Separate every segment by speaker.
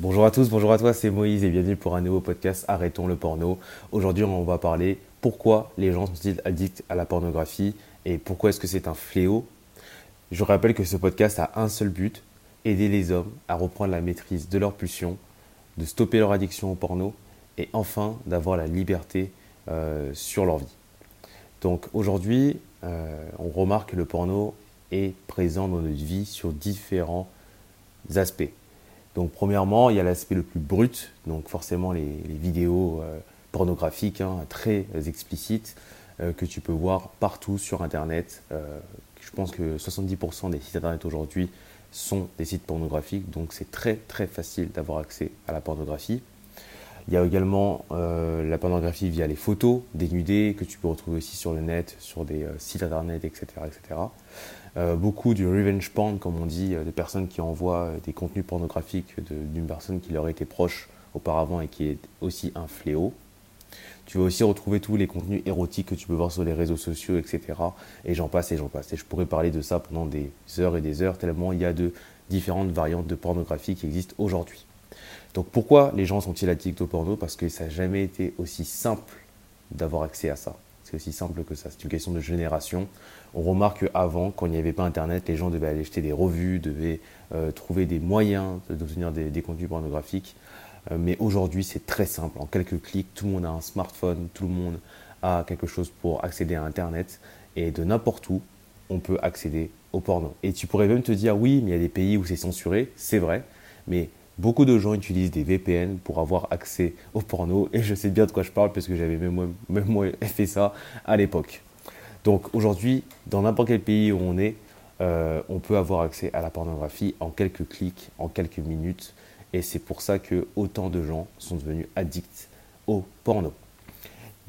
Speaker 1: Bonjour à tous, bonjour à toi, c'est Moïse et bienvenue pour un nouveau podcast Arrêtons le porno. Aujourd'hui, on va parler pourquoi les gens sont-ils addicts à la pornographie et pourquoi est-ce que c'est un fléau. Je rappelle que ce podcast a un seul but, aider les hommes à reprendre la maîtrise de leurs pulsions, de stopper leur addiction au porno et enfin d'avoir la liberté euh, sur leur vie. Donc aujourd'hui, euh, on remarque que le porno est présent dans notre vie sur différents aspects. Donc premièrement, il y a l'aspect le plus brut, donc forcément les, vidéos euh, pornographiques hein, très explicites euh, que tu peux voir partout sur Internet. Euh, je pense que 70% des sites Internet aujourd'hui sont des sites pornographiques, donc c'est très très facile d'avoir accès à la pornographie. Il y a également la pornographie via les photos dénudées que tu peux retrouver aussi sur le net, sur des sites internet, etc. etc. Euh, beaucoup du revenge porn, comme on dit, euh, des personnes qui envoient euh, des contenus pornographiques d'une personne qui leur était proche auparavant et qui est aussi un fléau. Tu vas aussi retrouver tous les contenus érotiques que tu peux voir sur les réseaux sociaux, etc. Et j'en passe et j'en passe. Et je pourrais parler de ça pendant des heures et des heures, tellement il y a de différentes variantes de pornographie qui existent aujourd'hui. Donc pourquoi les gens sont-ils addicts au porno? Parce que ça n'a jamais été aussi simple d'avoir accès à ça. C'est aussi simple que ça. C'est une question de génération. On remarque qu'avant, quand il n'y avait pas Internet, les gens devaient aller acheter des revues, devaient euh, trouver des moyens d'obtenir des, contenus pornographiques. Euh, mais aujourd'hui, c'est très simple. En quelques clics, tout le monde a un smartphone, tout le monde a quelque chose pour accéder à Internet. Et de n'importe où, on peut accéder au porno. Et tu pourrais même te dire, oui, mais il y a des pays où c'est censuré. C'est vrai. Mais Beaucoup de gens utilisent des VPN pour avoir accès au porno et je sais bien de quoi je parle parce que j'avais même moi, fait ça à l'époque. Donc aujourd'hui, dans n'importe quel pays où on est, euh, on peut avoir accès à la pornographie en quelques clics, en quelques minutes. Et c'est pour ça que autant de gens sont devenus addicts au porno.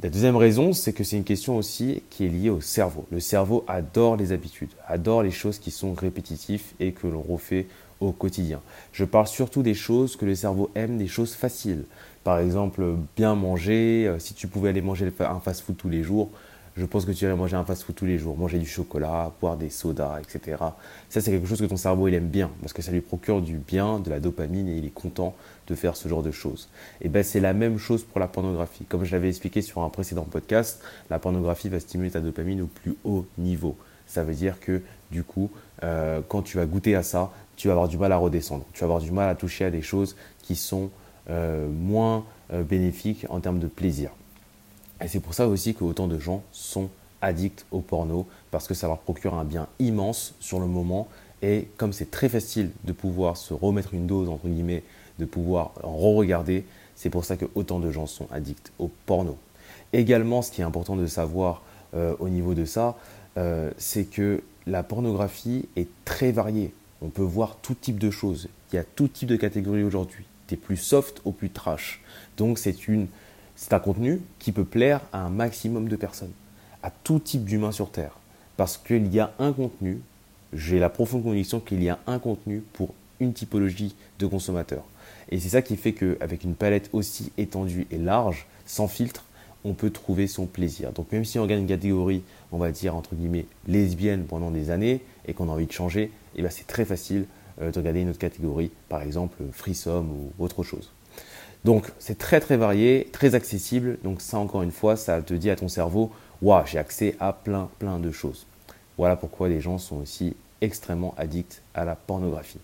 Speaker 1: La deuxième raison, c'est que c'est une question aussi qui est liée au cerveau. Le cerveau adore les habitudes, adore les choses qui sont répétitives et que l'on refait au quotidien. Je parle surtout des choses que le cerveau aime, des choses faciles. Par exemple, bien manger. Euh, si tu pouvais aller manger un fast-food tous les jours, je pense que tu irais manger un fast-food tous les jours, manger du chocolat, boire des sodas, etc. Ça, c'est quelque chose que ton cerveau il aime bien parce que ça lui procure du bien, de la dopamine et il est content de faire ce genre de choses. Et ben c'est la même chose pour la pornographie. Comme je l'avais expliqué sur un précédent podcast, la pornographie va stimuler ta dopamine au plus haut niveau. Ça veut dire que du coup, euh, quand tu vas goûter à ça, tu vas avoir du mal à redescendre. Tu vas avoir du mal à toucher à des choses qui sont euh, moins euh, bénéfiques en termes de plaisir. Et c'est pour ça aussi que autant de gens sont addicts au porno, parce que ça leur procure un bien immense sur le moment. Et comme c'est très facile de pouvoir se remettre une dose, entre guillemets, de pouvoir re-regarder, c'est pour ça que autant de gens sont addicts au porno. Également, ce qui est important de savoir euh, au niveau de ça, c'est que la pornographie est très variée on peut voir tout type de choses. Il y a tout type de catégories aujourd'hui, des plus soft au plus trash. Donc c'est un contenu qui peut plaire à un maximum de personnes, à tout type d'humains sur Terre. Parce qu'il y a un contenu, j'ai la profonde conviction qu'il y a un contenu pour une typologie de consommateurs. Et c'est ça qui fait qu'avec une palette aussi étendue et large, sans filtre, on peut trouver son plaisir. Donc même si on regarde une catégorie, on va dire entre guillemets lesbienne pendant des années et qu'on a envie de changer, eh ben, c'est très facile euh, de regarder une autre catégorie, par exemple Freesome ou autre chose. Donc c'est très très varié, très accessible. Donc ça encore une fois, ça te dit à ton cerveau, waouh, j'ai accès à plein plein de choses. Voilà pourquoi les gens sont aussi extrêmement addicts à la pornographie.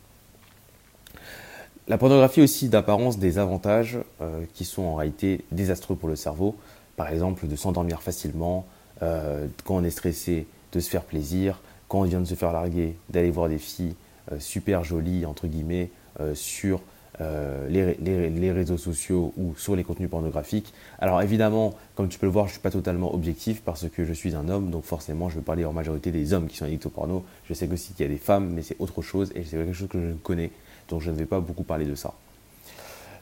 Speaker 1: La pornographie aussi d'apparence des avantages euh, qui sont en réalité désastreux pour le cerveau. Par exemple, de s'endormir facilement, euh, quand on est stressé, de se faire plaisir, quand on vient de se faire larguer, d'aller voir des filles euh, super jolies, entre guillemets, sur euh, les, réseaux sociaux ou sur les contenus pornographiques. Alors évidemment, comme tu peux le voir, je ne suis pas totalement objectif parce que je suis un homme, donc forcément je vais parler en majorité des hommes qui sont addicts au porno. Je sais aussi qu'il y a des femmes, mais c'est autre chose et c'est quelque chose que je ne connais, donc je ne vais pas beaucoup parler de ça.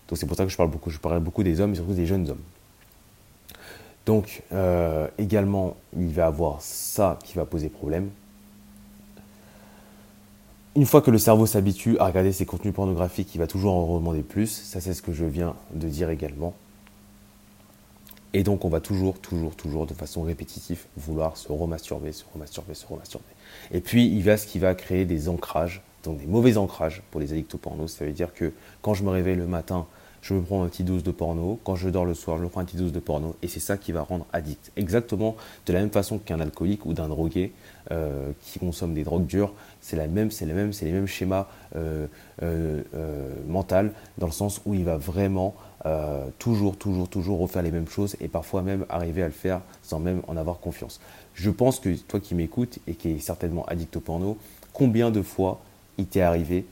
Speaker 1: Donc c'est pour ça que je parle beaucoup, je parle beaucoup des hommes et surtout des jeunes hommes. Donc également, il va y avoir ça qui va poser problème, une fois que le cerveau s'habitue à regarder ces contenus pornographiques, il va toujours en demander plus. Ça, c'est ce que je viens de dire également. Et donc, on va toujours, toujours, toujours, de façon répétitive, vouloir se remasturber, se remasturber, se remasturber. Et puis, il va ce qui va créer des ancrages donc des mauvais ancrages pour les addicts au porno. Ça veut dire que quand je me réveille le matin, je me prends un petit dose de porno. Quand je dors le soir, je me prends un petit dose de porno. Et c'est ça qui va rendre addict. Exactement de la même façon qu'un alcoolique ou d'un drogué euh, qui consomme des drogues dures. C'est la même, c'est même, c'est les mêmes schémas euh, euh, mentaux dans le sens où il va vraiment toujours, toujours, toujours refaire les mêmes choses et parfois même arriver à le faire sans même en avoir confiance. Je pense que toi qui m'écoutes et qui est certainement addict au porno, combien de fois il t'est arrivé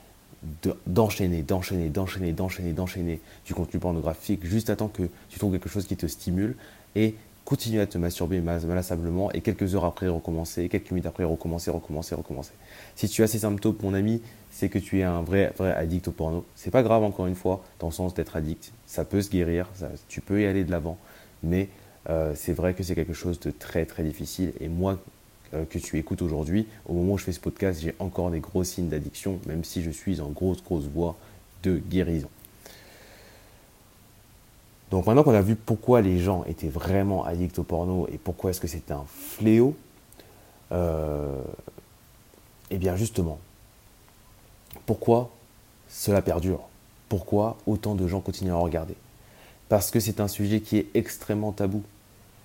Speaker 1: d'enchaîner, d'enchaîner, d'enchaîner, d'enchaîner, d'enchaîner du contenu pornographique juste à temps que tu trouves quelque chose qui te stimule et continuer à te masturber malassablement et quelques heures après recommencer, quelques minutes après recommencer, recommencer, recommencer. Si tu as ces symptômes, mon ami, c'est que tu es un vrai, vrai addict au porno. C'est pas grave encore une fois, dans le sens d'être addict, ça peut se guérir, tu peux y aller de l'avant, mais euh, c'est vrai que c'est quelque chose de très très difficile et moi que tu écoutes aujourd'hui, au moment où je fais ce podcast, j'ai encore des gros signes d'addiction, même si je suis en grosse, grosse voie de guérison. Donc maintenant qu'on a vu pourquoi les gens étaient vraiment addicts au porno et pourquoi est-ce que c'est un fléau, euh, eh bien justement, pourquoi cela perdure? Pourquoi autant de gens continuent à regarder? Parce que c'est un sujet qui est extrêmement tabou.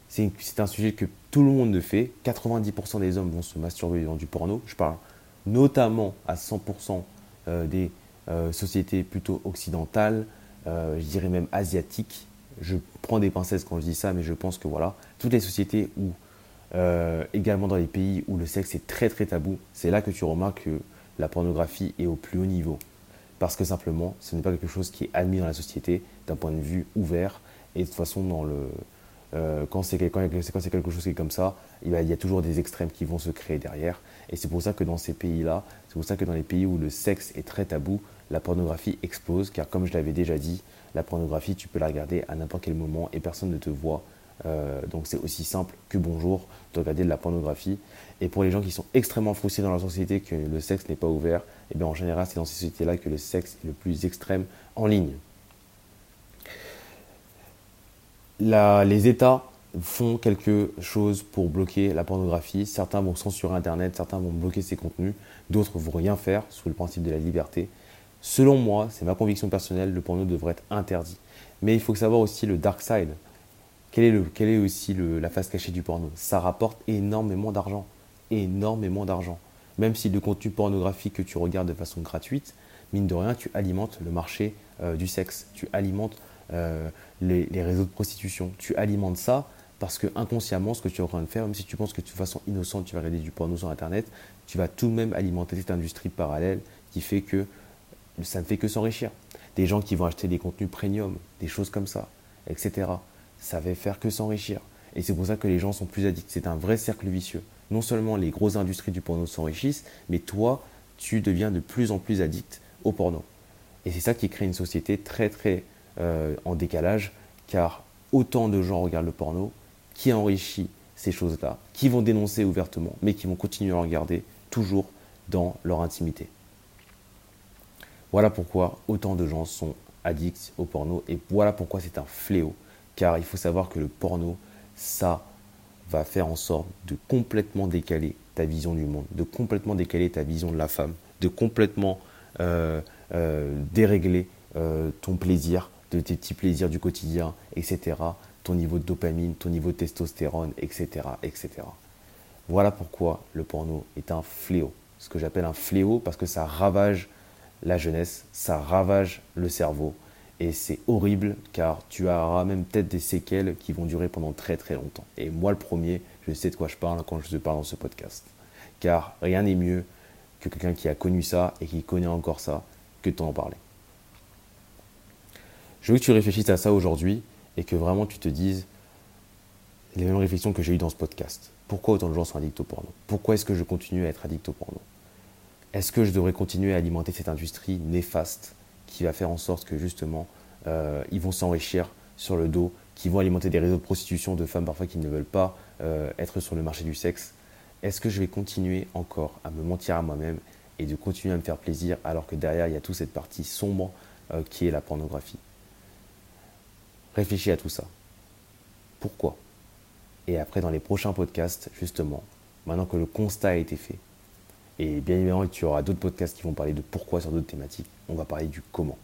Speaker 1: C'est un sujet que tout le monde le fait. 90% des hommes vont se masturber devant du porno. Je parle notamment à 100% euh, des euh, sociétés plutôt occidentales, euh, je dirais même asiatiques. Je prends des pincettes quand je dis ça, mais je pense que voilà, toutes les sociétés où, également dans les pays où le sexe est très très tabou, c'est là que tu remarques que la pornographie est au plus haut niveau. Parce que simplement, ce n'est pas quelque chose qui est admis dans la société d'un point de vue ouvert. Et de toute façon, dans le, euh, quand c'est quelque chose qui est comme ça, il y a toujours des extrêmes qui vont se créer derrière. Et c'est pour ça que dans ces pays-là, c'est pour ça que dans les pays où le sexe est très tabou, la pornographie explose. Car comme je l'avais déjà dit, la pornographie, tu peux la regarder à n'importe quel moment et personne ne te voit. Euh, donc c'est aussi simple que bonjour de regarder de la pornographie. Et pour les gens qui sont extrêmement frustrés dans la société que le sexe n'est pas ouvert, et eh bien en général c'est dans ces sociétés-là que le sexe est le plus extrême en ligne les États font quelque chose pour bloquer la pornographie. Certains vont censurer Internet, certains vont bloquer ses contenus, d'autres vont rien faire sous le principe de la liberté. Selon moi, c'est ma conviction personnelle, le porno devrait être interdit. Mais il faut savoir aussi le dark side. Quelle est, le, quelle est aussi la face cachée du porno? Ça rapporte énormément d'argent. Énormément d'argent. Même si le contenu pornographique que tu regardes de façon gratuite, mine de rien, tu alimentes le marché euh, du sexe. Tu alimentes euh, les, réseaux de prostitution. Tu alimentes ça parce que inconsciemment, ce que tu es en train de faire, même si tu penses que de façon innocente, tu vas regarder du porno sur Internet, tu vas tout de même alimenter cette industrie parallèle qui fait que ça ne fait que s'enrichir. Des gens qui vont acheter des contenus premium, des choses comme ça, etc. Ça va faire que s'enrichir. Et c'est pour ça que les gens sont plus addicts. C'est un vrai cercle vicieux. Non seulement les grosses industries du porno s'enrichissent, mais toi, tu deviens de plus en plus addict au porno. Et c'est ça qui crée une société très très euh, en décalage, car autant de gens regardent le porno qui enrichit ces choses-là, qui vont dénoncer ouvertement, mais qui vont continuer à regarder toujours dans leur intimité. Voilà pourquoi autant de gens sont addicts au porno et voilà pourquoi c'est un fléau. Car il faut savoir que le porno, ça va faire en sorte de complètement décaler ta vision du monde, de complètement décaler ta vision de la femme, de complètement euh, euh, dérégler ton plaisir, de tes petits plaisirs du quotidien, etc. Ton niveau de dopamine, ton niveau de testostérone, etc. etc. Voilà pourquoi le porno est un fléau. Ce que j'appelle un fléau parce que ça ravage la jeunesse, ça ravage le cerveau. Et c'est horrible car tu auras même peut-être des séquelles qui vont durer pendant très très longtemps. Et moi le premier, je sais de quoi je parle quand je te parle dans ce podcast. Car rien n'est mieux que quelqu'un qui a connu ça et qui connaît encore ça que de t'en parler. Je veux que tu réfléchisses à ça aujourd'hui et que vraiment tu te dises les mêmes réflexions que j'ai eues dans ce podcast. Pourquoi autant de gens sont addicts au porno? Pourquoi est-ce que je continue à être addict au porno? Est-ce que je devrais continuer à alimenter cette industrie néfaste qui va faire en sorte que justement euh, ils vont s'enrichir sur le dos, qui vont alimenter des réseaux de prostitution de femmes parfois qui ne veulent pas euh, être sur le marché du sexe? Est-ce que je vais continuer encore à me mentir à moi-même et de continuer à me faire plaisir alors que derrière il y a toute cette partie sombre euh, qui est la pornographie? Réfléchis à tout ça. Pourquoi? Et après, dans les prochains podcasts, justement, maintenant que le constat a été fait, Et bien évidemment, tu auras d'autres podcasts qui vont parler de pourquoi sur d'autres thématiques. On va parler du comment.